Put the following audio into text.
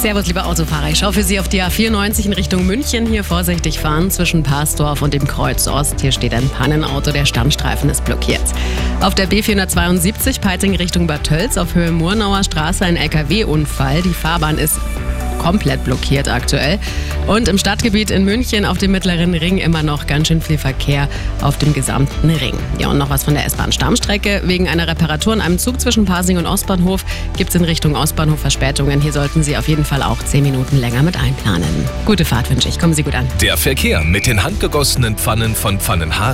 Servus, liebe Autofahrer. Ich schaue für Sie auf die A94 in Richtung München. Hier vorsichtig fahren zwischen Parsdorf und dem Kreuz Ost. Hier steht ein Pannenauto, der Stammstreifen ist blockiert. Auf der B472 Peiting Richtung Bad Tölz auf Höhe Murnauer Straße ein LKW-Unfall. Die Fahrbahn ist komplett blockiert aktuell. Und im Stadtgebiet in München auf dem Mittleren Ring immer noch ganz schön viel Verkehr auf dem gesamten Ring. Ja, und noch was von der S-Bahn-Stammstrecke. Wegen einer Reparatur in einem Zug zwischen Pasing und Ostbahnhof gibt es in Richtung Ostbahnhof Verspätungen. Hier sollten Sie auf jeden Fall auch 10 Minuten länger mit einplanen. Gute Fahrt wünsche ich. Kommen Sie gut an. Der Verkehr mit den handgegossenen Pfannen von Pfannenhaar